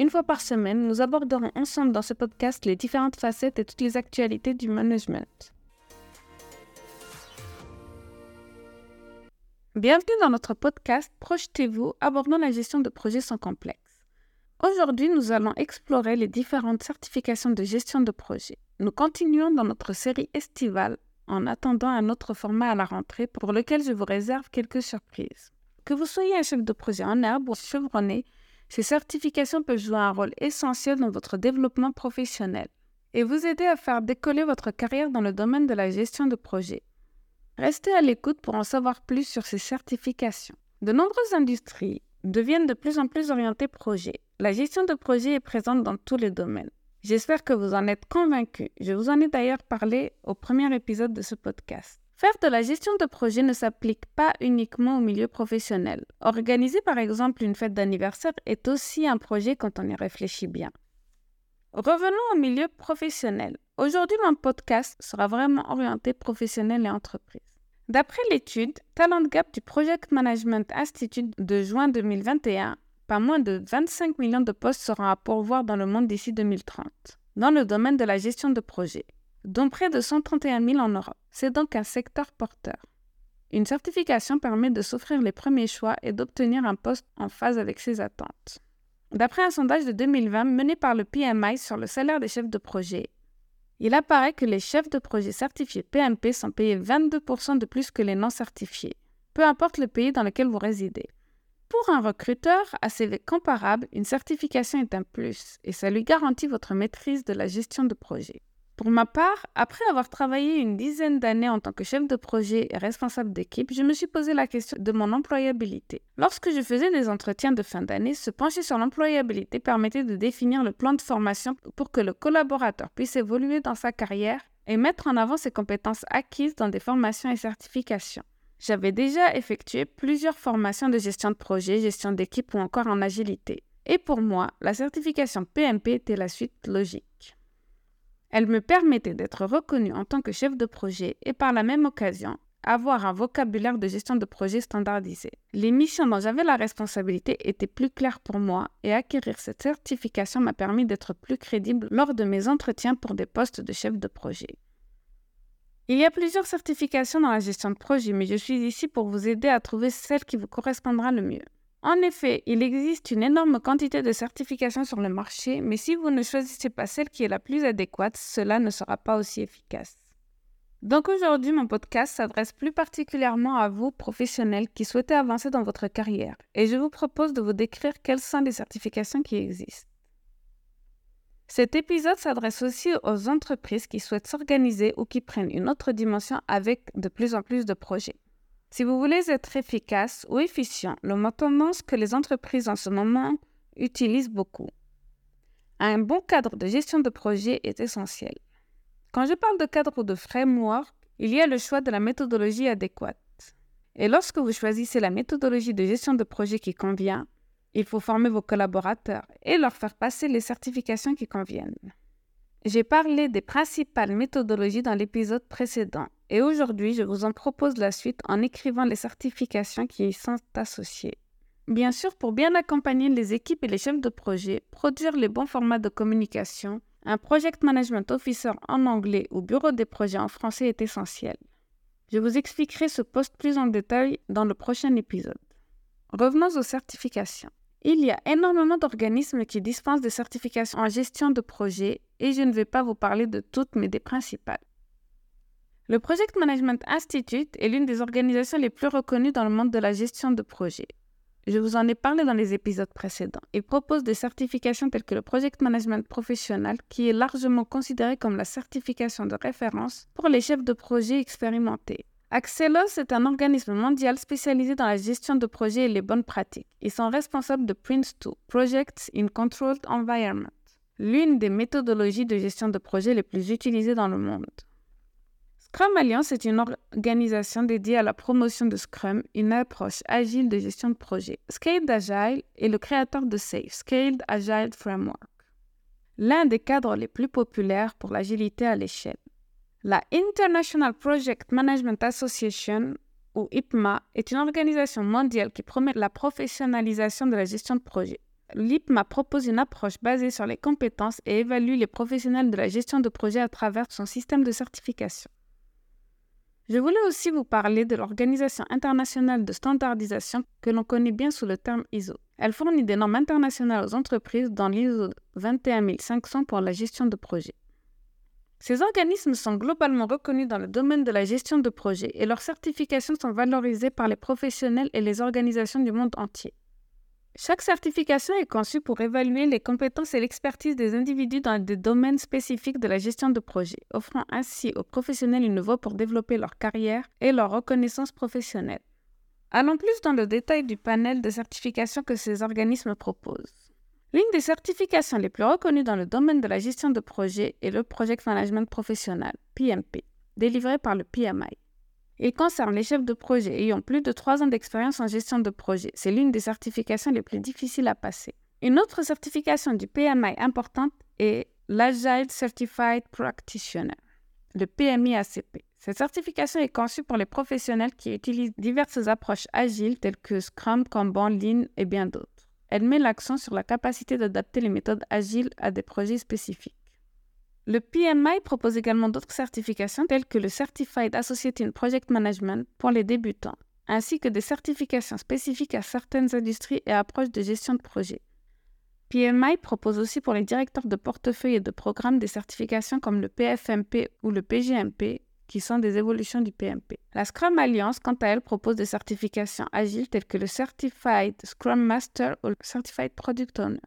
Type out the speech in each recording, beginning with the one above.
Une fois par semaine, nous aborderons ensemble dans ce podcast les différentes facettes et toutes les actualités du management. Bienvenue dans notre podcast Projetez-vous, abordant la gestion de projets sans complexe. Aujourd'hui, nous allons explorer les différentes certifications de gestion de projet. Nous continuons dans notre série estivale en attendant un autre format à la rentrée pour lequel je vous réserve quelques surprises. Que vous soyez un chef de projet en herbe ou chevronné, ces certifications peuvent jouer un rôle essentiel dans votre développement professionnel et vous aider à faire décoller votre carrière dans le domaine de la gestion de projet. Restez à l'écoute pour en savoir plus sur ces certifications. De nombreuses industries deviennent de plus en plus orientées projet. La gestion de projet est présente dans tous les domaines. J'espère que vous en êtes convaincus. Je vous en ai d'ailleurs parlé au premier épisode de ce podcast. Faire de la gestion de projet ne s'applique pas uniquement au milieu professionnel. Organiser par exemple une fête d'anniversaire est aussi un projet quand on y réfléchit bien. Revenons au milieu professionnel. Aujourd'hui, mon podcast sera vraiment orienté professionnel et entreprise. D'après l'étude Talent Gap du Project Management Institute de juin 2021, pas moins de 25 millions de postes seront à pourvoir dans le monde d'ici 2030, dans le domaine de la gestion de projet dont près de 131 000 en Europe. C'est donc un secteur porteur. Une certification permet de s'offrir les premiers choix et d'obtenir un poste en phase avec ses attentes. D'après un sondage de 2020 mené par le PMI sur le salaire des chefs de projet, il apparaît que les chefs de projet certifiés PMP sont payés 22% de plus que les non certifiés, peu importe le pays dans lequel vous résidez. Pour un recruteur à CV comparable, une certification est un plus et ça lui garantit votre maîtrise de la gestion de projet. Pour ma part, après avoir travaillé une dizaine d'années en tant que chef de projet et responsable d'équipe, je me suis posé la question de mon employabilité. Lorsque je faisais des entretiens de fin d'année, se pencher sur l'employabilité permettait de définir le plan de formation pour que le collaborateur puisse évoluer dans sa carrière et mettre en avant ses compétences acquises dans des formations et certifications. J'avais déjà effectué plusieurs formations de gestion de projet, gestion d'équipe ou encore en agilité. Et pour moi, la certification PMP était la suite logique. Elle me permettait d'être reconnue en tant que chef de projet et par la même occasion avoir un vocabulaire de gestion de projet standardisé. Les missions dont j'avais la responsabilité étaient plus claires pour moi et acquérir cette certification m'a permis d'être plus crédible lors de mes entretiens pour des postes de chef de projet. Il y a plusieurs certifications dans la gestion de projet, mais je suis ici pour vous aider à trouver celle qui vous correspondra le mieux. En effet, il existe une énorme quantité de certifications sur le marché, mais si vous ne choisissez pas celle qui est la plus adéquate, cela ne sera pas aussi efficace. Donc aujourd'hui, mon podcast s'adresse plus particulièrement à vous, professionnels, qui souhaitez avancer dans votre carrière, et je vous propose de vous décrire quelles sont les certifications qui existent. Cet épisode s'adresse aussi aux entreprises qui souhaitent s'organiser ou qui prennent une autre dimension avec de plus en plus de projets. Si vous voulez être efficace ou efficient, le mot tendance que les entreprises en ce moment utilisent beaucoup. Un bon cadre de gestion de projet est essentiel. Quand je parle de cadre ou de framework, il y a le choix de la méthodologie adéquate. Et lorsque vous choisissez la méthodologie de gestion de projet qui convient, il faut former vos collaborateurs et leur faire passer les certifications qui conviennent. J'ai parlé des principales méthodologies dans l'épisode précédent et aujourd'hui je vous en propose la suite en écrivant les certifications qui y sont associées. Bien sûr, pour bien accompagner les équipes et les chefs de projet, produire les bons formats de communication, un Project Management Officer en anglais ou bureau des projets en français est essentiel. Je vous expliquerai ce poste plus en détail dans le prochain épisode. Revenons aux certifications. Il y a énormément d'organismes qui dispensent des certifications en gestion de projet et je ne vais pas vous parler de toutes mais des principales. Le Project Management Institute est l'une des organisations les plus reconnues dans le monde de la gestion de projet. Je vous en ai parlé dans les épisodes précédents. Il propose des certifications telles que le Project Management Professionnel, qui est largement considéré comme la certification de référence pour les chefs de projet expérimentés. Axelos est un organisme mondial spécialisé dans la gestion de projets et les bonnes pratiques. Ils sont responsables de Prince2, Projects in Controlled Environment. l'une des méthodologies de gestion de projet les plus utilisées dans le monde. Scrum Alliance est une organisation dédiée à la promotion de Scrum, une approche agile de gestion de projet. Scaled Agile est le créateur de SAFE, Scaled Agile Framework, l'un des cadres les plus populaires pour l'agilité à l'échelle. La International Project Management Association, ou IPMA, est une organisation mondiale qui promet la professionnalisation de la gestion de projet. L'IPMA propose une approche basée sur les compétences et évalue les professionnels de la gestion de projet à travers son système de certification. Je voulais aussi vous parler de l'Organisation internationale de standardisation que l'on connaît bien sous le terme ISO. Elle fournit des normes internationales aux entreprises dans l'ISO 21500 pour la gestion de projet. Ces organismes sont globalement reconnus dans le domaine de la gestion de projet et leurs certifications sont valorisées par les professionnels et les organisations du monde entier. Chaque certification est conçue pour évaluer les compétences et l'expertise des individus dans des domaines spécifiques de la gestion de projet, offrant ainsi aux professionnels une voie pour développer leur carrière et leur reconnaissance professionnelle. Allons plus dans le détail du panel de certifications que ces organismes proposent. L'une des certifications les plus reconnues dans le domaine de la gestion de projet est le Project Management Professionnel, PMP, délivré par le PMI. Il concerne les chefs de projet ayant plus de trois ans d'expérience en gestion de projet. C'est l'une des certifications les plus difficiles à passer. Une autre certification du PMI importante est l'Agile Certified Practitioner, le PMI-ACP. Cette certification est conçue pour les professionnels qui utilisent diverses approches agiles telles que Scrum, Kanban, Lean et bien d'autres. Elle met l'accent sur la capacité d'adapter les méthodes agiles à des projets spécifiques. Le PMI propose également d'autres certifications telles que le Certified Associate in Project Management pour les débutants, ainsi que des certifications spécifiques à certaines industries et approches de gestion de projet. PMI propose aussi pour les directeurs de portefeuille et de programmes des certifications comme le PFMP ou le PGMP, qui sont des évolutions du PMP. La Scrum Alliance, quant à elle, propose des certifications agiles telles que le Certified Scrum Master ou le Certified Product Owner.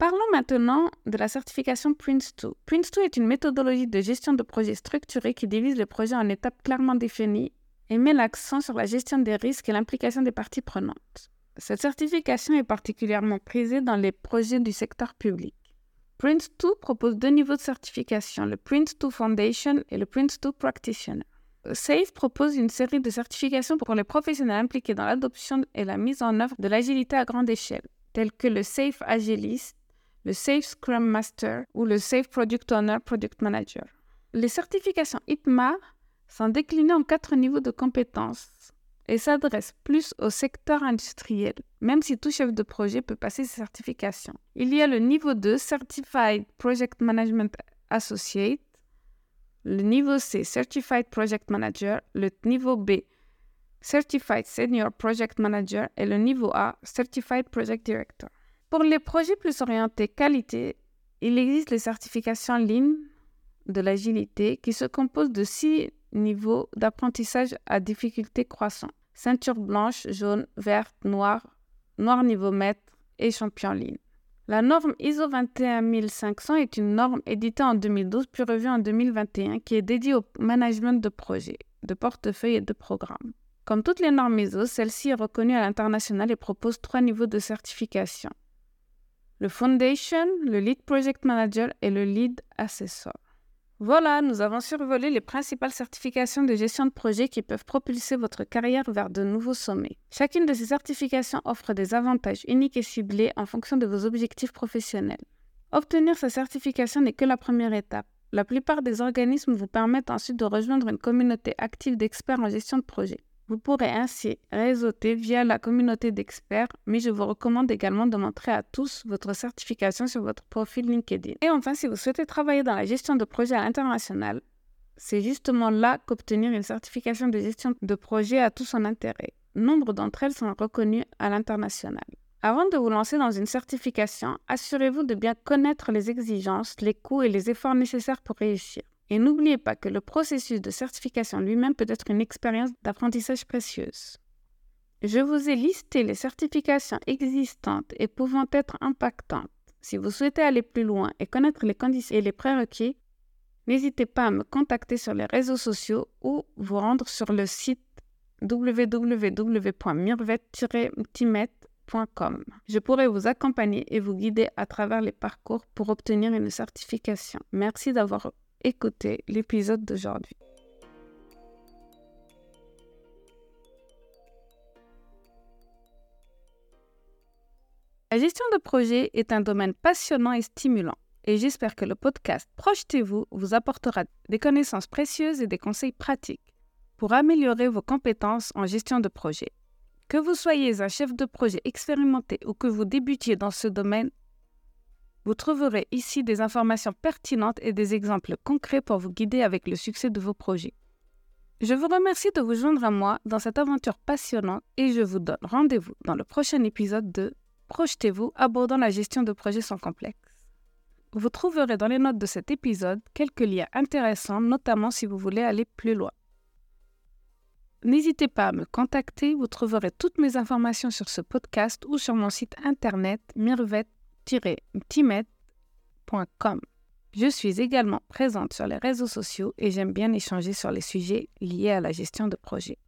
Parlons maintenant de la certification Prince2. Prince2 est une méthodologie de gestion de projet structurée qui divise les projets en étapes clairement définies et met l'accent sur la gestion des risques et l'implication des parties prenantes. Cette certification est particulièrement prisée dans les projets du secteur public. Prince2 propose deux niveaux de certification, le Prince2 Foundation et le Prince2 Practitioner. SAFE propose une série de certifications pour les professionnels impliqués dans l'adoption et la mise en œuvre de l'agilité à grande échelle, telles que le SAFE Agilist, le Safe Scrum Master ou le Safe Product Owner Product Manager. Les certifications IPMA sont déclinées en quatre niveaux de compétences et s'adressent plus au secteur industriel, même si tout chef de projet peut passer ces certifications. Il y a le niveau 2, Certified Project Management Associate, le niveau C, Certified Project Manager, le niveau B, Certified Senior Project Manager et le niveau A, Certified Project Director. Pour les projets plus orientés qualité, il existe les certifications Lean de l'agilité qui se composent de six niveaux d'apprentissage à difficulté croissante. Ceinture blanche, jaune, verte, noire, noir niveau maître et champion Lean. La norme ISO 21500 est une norme éditée en 2012 puis revue en 2021 qui est dédiée au management de projets, de portefeuilles et de programmes. Comme toutes les normes ISO, celle-ci est reconnue à l'international et propose trois niveaux de certification le Foundation, le Lead Project Manager et le Lead Assessor. Voilà, nous avons survolé les principales certifications de gestion de projet qui peuvent propulser votre carrière vers de nouveaux sommets. Chacune de ces certifications offre des avantages uniques et ciblés en fonction de vos objectifs professionnels. Obtenir sa certification n'est que la première étape. La plupart des organismes vous permettent ensuite de rejoindre une communauté active d'experts en gestion de projet. Vous pourrez ainsi réseauter via la communauté d'experts, mais je vous recommande également de montrer à tous votre certification sur votre profil LinkedIn. Et enfin, si vous souhaitez travailler dans la gestion de projets à l'international, c'est justement là qu'obtenir une certification de gestion de projet a tout son intérêt. Nombre d'entre elles sont reconnues à l'international. Avant de vous lancer dans une certification, assurez-vous de bien connaître les exigences, les coûts et les efforts nécessaires pour réussir. Et n'oubliez pas que le processus de certification lui-même peut être une expérience d'apprentissage précieuse. Je vous ai listé les certifications existantes et pouvant être impactantes. Si vous souhaitez aller plus loin et connaître les conditions et les prérequis, n'hésitez pas à me contacter sur les réseaux sociaux ou vous rendre sur le site www.mirvet-ultimate.com certificat.com. Je pourrai vous accompagner et vous guider à travers les parcours pour obtenir une certification. Merci d'avoir écouté l'épisode d'aujourd'hui. La gestion de projet est un domaine passionnant et stimulant et j'espère que le podcast Projetez-vous vous apportera des connaissances précieuses et des conseils pratiques pour améliorer vos compétences en gestion de projet. Que vous soyez un chef de projet expérimenté ou que vous débutiez dans ce domaine, vous trouverez ici des informations pertinentes et des exemples concrets pour vous guider avec le succès de vos projets. Je vous remercie de vous joindre à moi dans cette aventure passionnante et je vous donne rendez-vous dans le prochain épisode de Projetez-vous abordant la gestion de projets sans complexe. Vous trouverez dans les notes de cet épisode quelques liens intéressants, notamment si vous voulez aller plus loin. N'hésitez pas à me contacter, vous trouverez toutes mes informations sur ce podcast ou sur mon site internet Je suis également présente sur les réseaux sociaux et j'aime bien échanger sur les sujets liés à la gestion de projets.